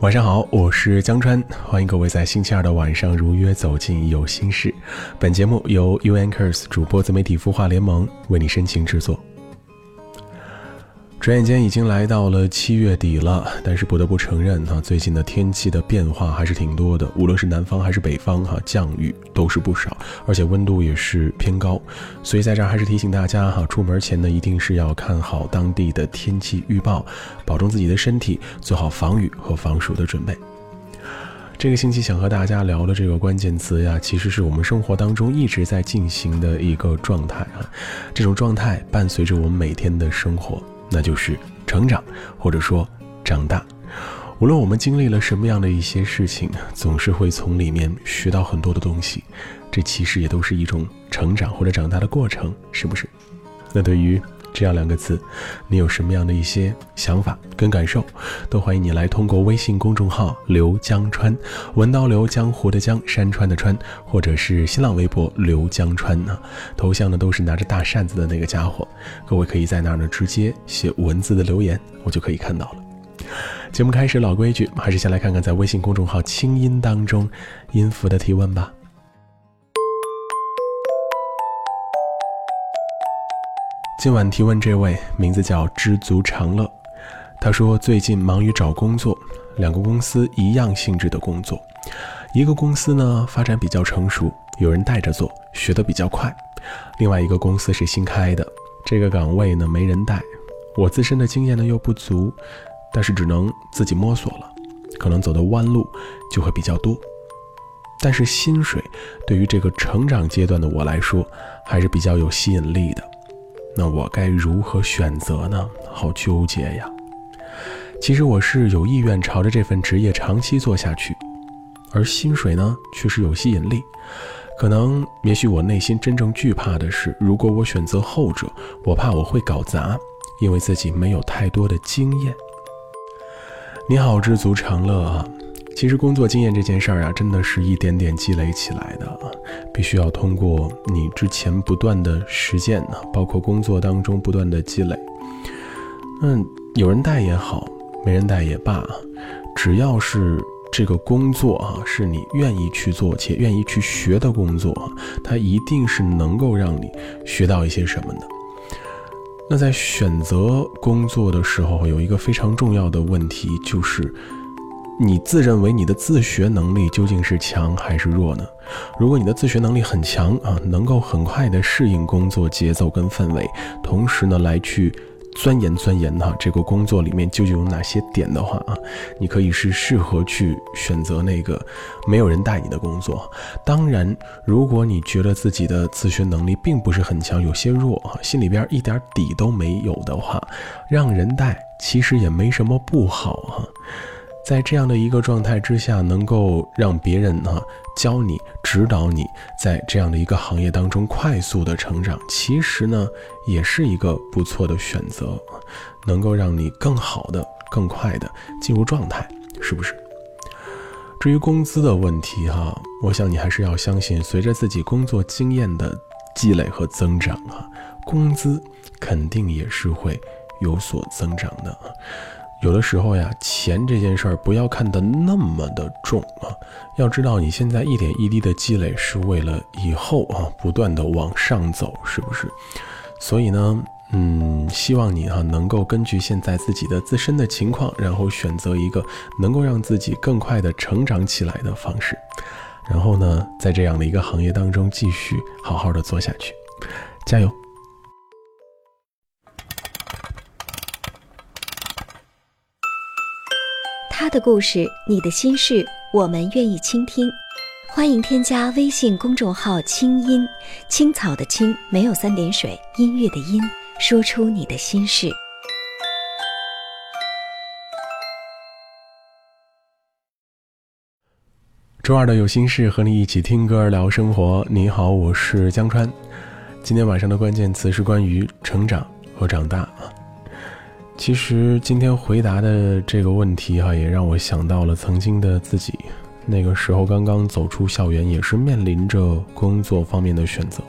晚上好，我是江川，欢迎各位在星期二的晚上如约走进有心事。本节目由 U Anchors 主播自媒体孵化联盟为你深情制作。转眼间已经来到了七月底了，但是不得不承认哈，最近的天气的变化还是挺多的，无论是南方还是北方哈，降雨都是不少，而且温度也是偏高，所以在这儿还是提醒大家哈，出门前呢一定是要看好当地的天气预报，保重自己的身体，做好防雨和防暑的准备。这个星期想和大家聊的这个关键词呀，其实是我们生活当中一直在进行的一个状态啊，这种状态伴随着我们每天的生活。那就是成长，或者说长大。无论我们经历了什么样的一些事情，总是会从里面学到很多的东西。这其实也都是一种成长或者长大的过程，是不是？那对于这样两个字，你有什么样的一些想法跟感受？都欢迎你来通过微信公众号“刘江川”，文刀刘江湖的江，山川的川，或者是新浪微博“刘江川”呢，头像呢都是拿着大扇子的那个家伙。各位可以在那儿呢直接写文字的留言，我就可以看到了。节目开始，老规矩，还是先来看看在微信公众号“清音”当中音符的提问吧。今晚提问这位名字叫知足常乐，他说最近忙于找工作，两个公司一样性质的工作，一个公司呢发展比较成熟，有人带着做，学得比较快；另外一个公司是新开的，这个岗位呢没人带，我自身的经验呢又不足，但是只能自己摸索了，可能走的弯路就会比较多，但是薪水对于这个成长阶段的我来说还是比较有吸引力的。那我该如何选择呢？好纠结呀！其实我是有意愿朝着这份职业长期做下去，而薪水呢，确实有吸引力。可能，也许我内心真正惧怕的是，如果我选择后者，我怕我会搞砸，因为自己没有太多的经验。你好，知足常乐啊！其实工作经验这件事儿啊，真的是一点点积累起来的啊，必须要通过你之前不断的实践呢，包括工作当中不断的积累。嗯，有人带也好，没人带也罢，只要是这个工作啊，是你愿意去做且愿意去学的工作，它一定是能够让你学到一些什么的。那在选择工作的时候，有一个非常重要的问题就是。你自认为你的自学能力究竟是强还是弱呢？如果你的自学能力很强啊，能够很快的适应工作节奏跟氛围，同时呢来去钻研钻研哈这个工作里面究竟有哪些点的话啊，你可以是适合去选择那个没有人带你的工作。当然，如果你觉得自己的自学能力并不是很强，有些弱啊，心里边一点底都没有的话，让人带其实也没什么不好哈。在这样的一个状态之下，能够让别人呢教你、指导你，在这样的一个行业当中快速的成长，其实呢也是一个不错的选择，能够让你更好的、更快的进入状态，是不是？至于工资的问题哈，我想你还是要相信，随着自己工作经验的积累和增长啊，工资肯定也是会有所增长的。有的时候呀，钱这件事儿不要看得那么的重啊，要知道你现在一点一滴的积累是为了以后啊不断的往上走，是不是？所以呢，嗯，希望你哈能够根据现在自己的自身的情况，然后选择一个能够让自己更快的成长起来的方式，然后呢，在这样的一个行业当中继续好好的做下去，加油！的故事，你的心事，我们愿意倾听。欢迎添加微信公众号“清音青草”的青没有三点水，音乐的音，说出你的心事。周二的有心事和你一起听歌聊生活。你好，我是江川。今天晚上的关键词是关于成长和长大啊。其实今天回答的这个问题哈，也让我想到了曾经的自己。那个时候刚刚走出校园，也是面临着工作方面的选择。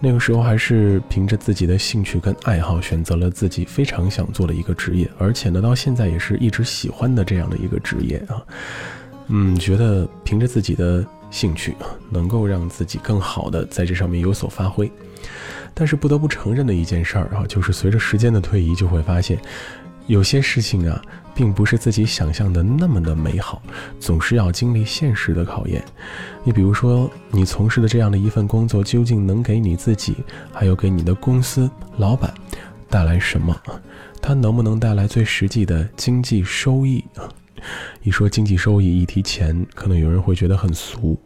那个时候还是凭着自己的兴趣跟爱好，选择了自己非常想做的一个职业，而且呢，到现在也是一直喜欢的这样的一个职业啊。嗯，觉得凭着自己的兴趣，能够让自己更好的在这上面有所发挥。但是不得不承认的一件事儿啊，就是随着时间的推移，就会发现，有些事情啊，并不是自己想象的那么的美好，总是要经历现实的考验。你比如说，你从事的这样的一份工作，究竟能给你自己，还有给你的公司老板带来什么？它能不能带来最实际的经济收益？一说经济收益，一提钱，可能有人会觉得很俗，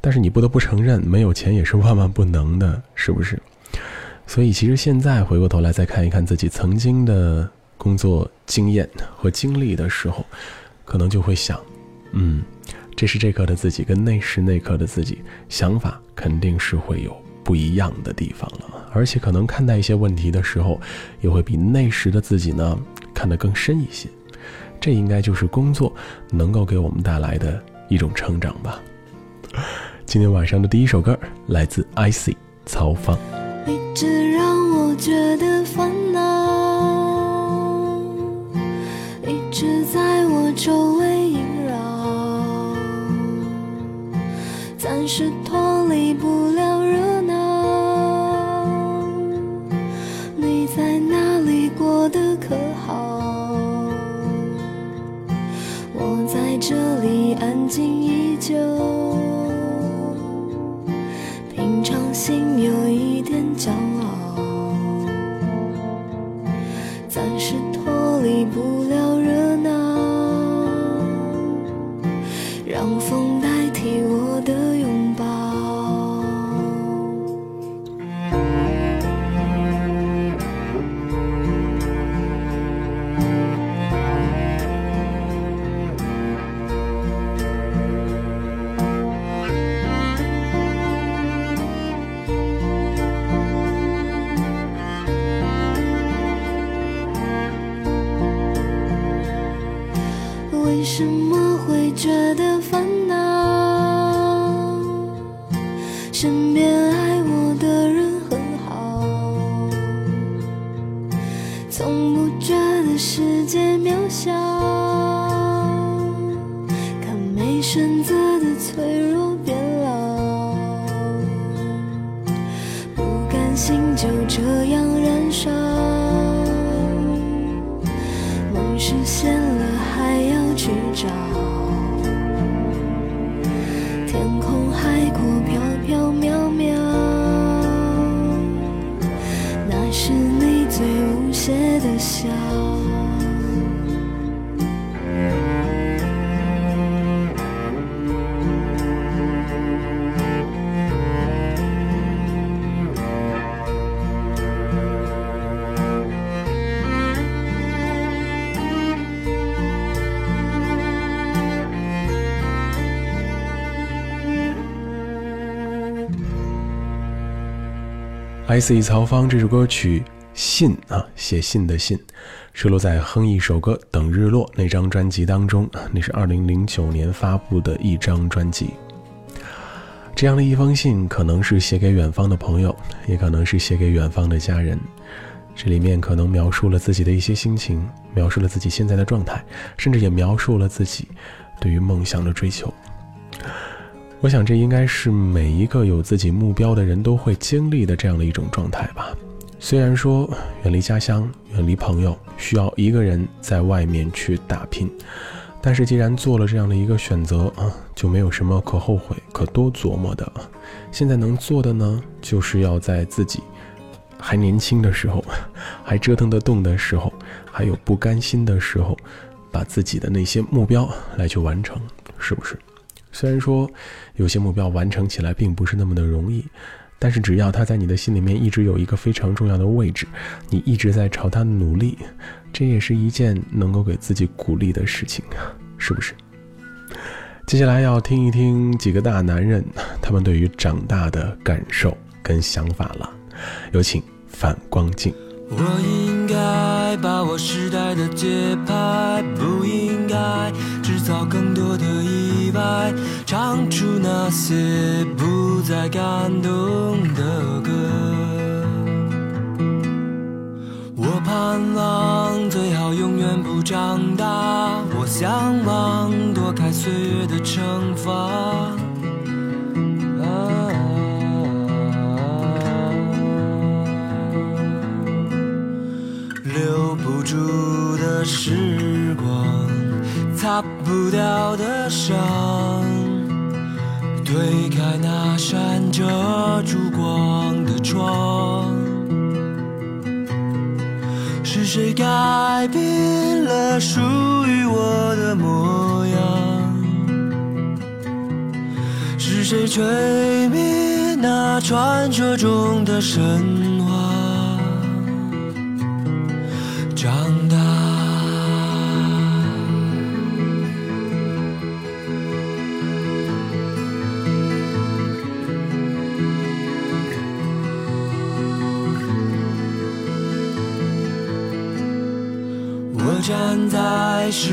但是你不得不承认，没有钱也是万万不能的，是不是？所以，其实现在回过头来再看一看自己曾经的工作经验和经历的时候，可能就会想，嗯，这时这刻的自己跟那时那刻的自己想法肯定是会有不一样的地方了，而且可能看待一些问题的时候，也会比那时的自己呢看得更深一些。这应该就是工作能够给我们带来的一种成长吧。今天晚上的第一首歌来自 icy，曹芳。一直让我觉得烦恼，一直在我周围萦绕，暂时脱离不旧，心就这 IC 曹芳这首歌曲《信》啊，写信的信，收录在《哼一首歌等日落》那张专辑当中。那是二零零九年发布的一张专辑。这样的一封信，可能是写给远方的朋友，也可能是写给远方的家人。这里面可能描述了自己的一些心情，描述了自己现在的状态，甚至也描述了自己对于梦想的追求。我想，这应该是每一个有自己目标的人都会经历的这样的一种状态吧。虽然说远离家乡、远离朋友，需要一个人在外面去打拼，但是既然做了这样的一个选择啊，就没有什么可后悔、可多琢磨的。现在能做的呢，就是要在自己还年轻的时候，还折腾得动的时候，还有不甘心的时候，把自己的那些目标来去完成，是不是？虽然说有些目标完成起来并不是那么的容易，但是只要它在你的心里面一直有一个非常重要的位置，你一直在朝它努力，这也是一件能够给自己鼓励的事情啊，是不是？接下来要听一听几个大男人他们对于长大的感受跟想法了。有请反光镜。我应该把我时代的节拍，不应该制造更多的意外，唱出那些不再感动的歌。我盼望最好永远不长大，我向往躲开岁月的惩罚。留不住的是，不掉的伤，推开那扇遮住光的窗。是谁改变了属于我的模样？是谁吹灭那传说中的神话？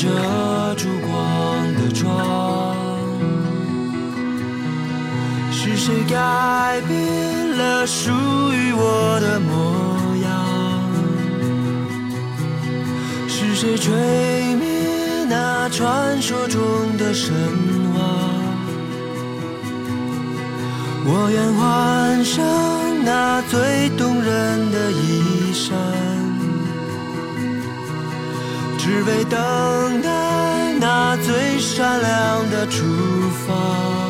遮住光的窗。是谁改变了属于我的模样？是谁吹灭那传说中的神话？我愿换上那最动人的衣衫，只为等待那最闪亮的出发。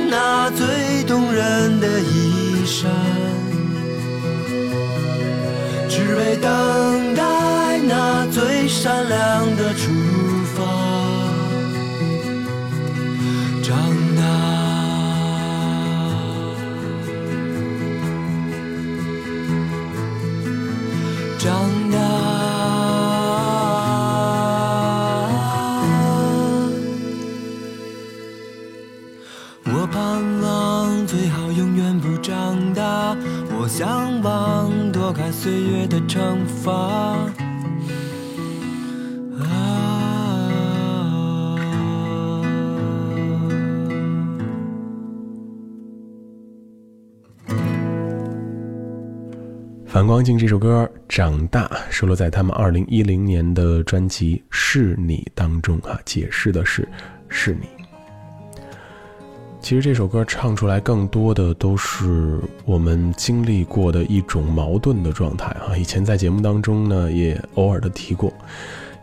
那最动人的衣衫，只为等待那最闪亮的出发。长大。长反光镜这首歌《长大》收录在他们二零一零年的专辑《是你》当中啊，解释的是是你。其实这首歌唱出来更多的都是我们经历过的一种矛盾的状态啊。以前在节目当中呢，也偶尔的提过，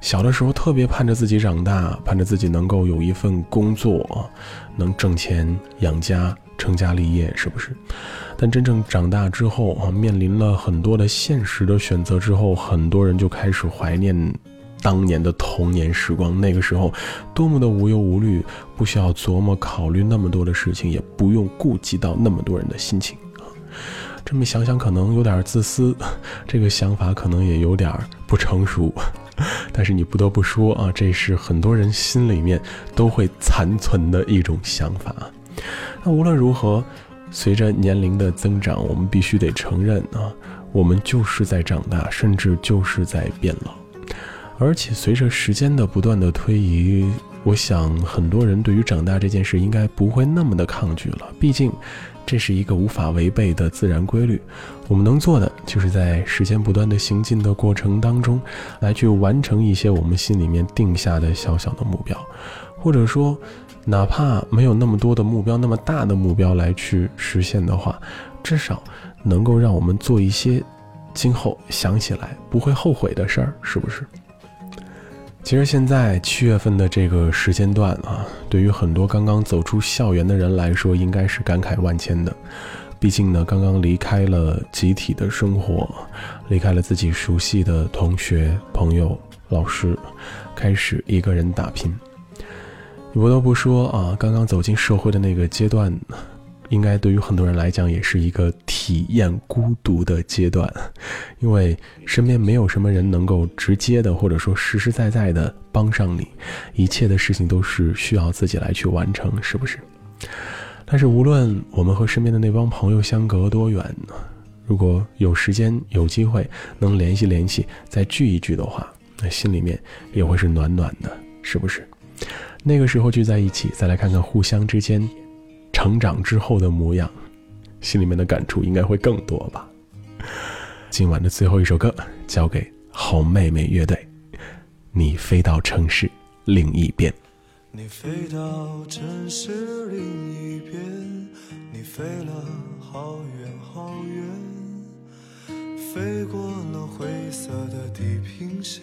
小的时候特别盼着自己长大，盼着自己能够有一份工作，能挣钱养家，成家立业，是不是？但真正长大之后啊，面临了很多的现实的选择之后，很多人就开始怀念当年的童年时光。那个时候，多么的无忧无虑，不需要琢磨考虑那么多的事情，也不用顾及到那么多人的心情啊。这么想想，可能有点自私，这个想法可能也有点不成熟。但是你不得不说啊，这是很多人心里面都会残存的一种想法。那无论如何，随着年龄的增长，我们必须得承认啊，我们就是在长大，甚至就是在变老。而且随着时间的不断的推移，我想很多人对于长大这件事应该不会那么的抗拒了。毕竟。这是一个无法违背的自然规律，我们能做的就是在时间不断的行进的过程当中，来去完成一些我们心里面定下的小小的目标，或者说，哪怕没有那么多的目标，那么大的目标来去实现的话，至少能够让我们做一些今后想起来不会后悔的事儿，是不是？其实现在七月份的这个时间段啊，对于很多刚刚走出校园的人来说，应该是感慨万千的。毕竟呢，刚刚离开了集体的生活，离开了自己熟悉的同学、朋友、老师，开始一个人打拼。不得不说啊，刚刚走进社会的那个阶段。应该对于很多人来讲，也是一个体验孤独的阶段，因为身边没有什么人能够直接的或者说实实在在的帮上你，一切的事情都是需要自己来去完成，是不是？但是无论我们和身边的那帮朋友相隔多远，如果有时间有机会能联系联系，再聚一聚的话，那心里面也会是暖暖的，是不是？那个时候聚在一起，再来看看互相之间。成长之后的模样，心里面的感触应该会更多吧。今晚的最后一首歌交给好妹妹乐队，你飞到城市另一边。你飞到城市另一边，你飞了好远好远，飞过了灰色的地平线，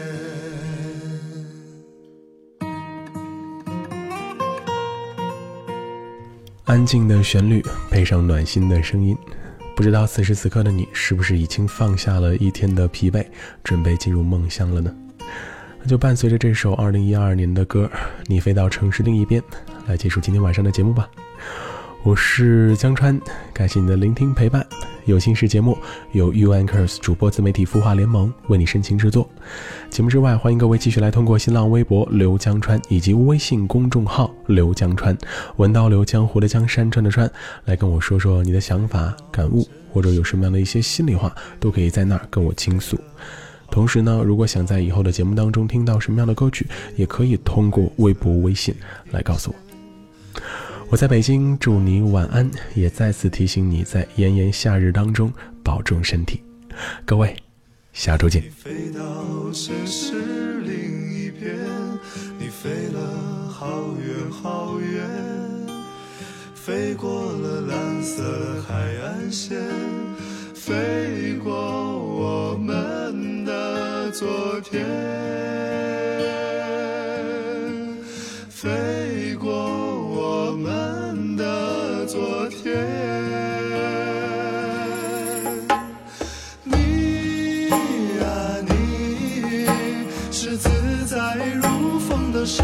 安静的旋律配上暖心的声音，不知道此时此刻的你是不是已经放下了一天的疲惫，准备进入梦乡了呢？那就伴随着这首二零一二年的歌《你飞到城市另一边》来结束今天晚上的节目吧。我是江川，感谢你的聆听陪伴。有心事节目由 U Anchors 主播自媒体孵化联盟为你深情制作。节目之外，欢迎各位继续来通过新浪微博刘江川以及微信公众号刘江川，文刀刘江湖的江山川的川，来跟我说说你的想法感悟，或者有什么样的一些心里话，都可以在那儿跟我倾诉。同时呢，如果想在以后的节目当中听到什么样的歌曲，也可以通过微博、微信来告诉我。我在北京，祝你晚安，也再次提醒你在炎炎夏日当中保重身体。各位，下周见。你飞到城市另一边，你飞了好远好远，飞过了蓝色海岸线，飞过我们的昨天，是自在如风的少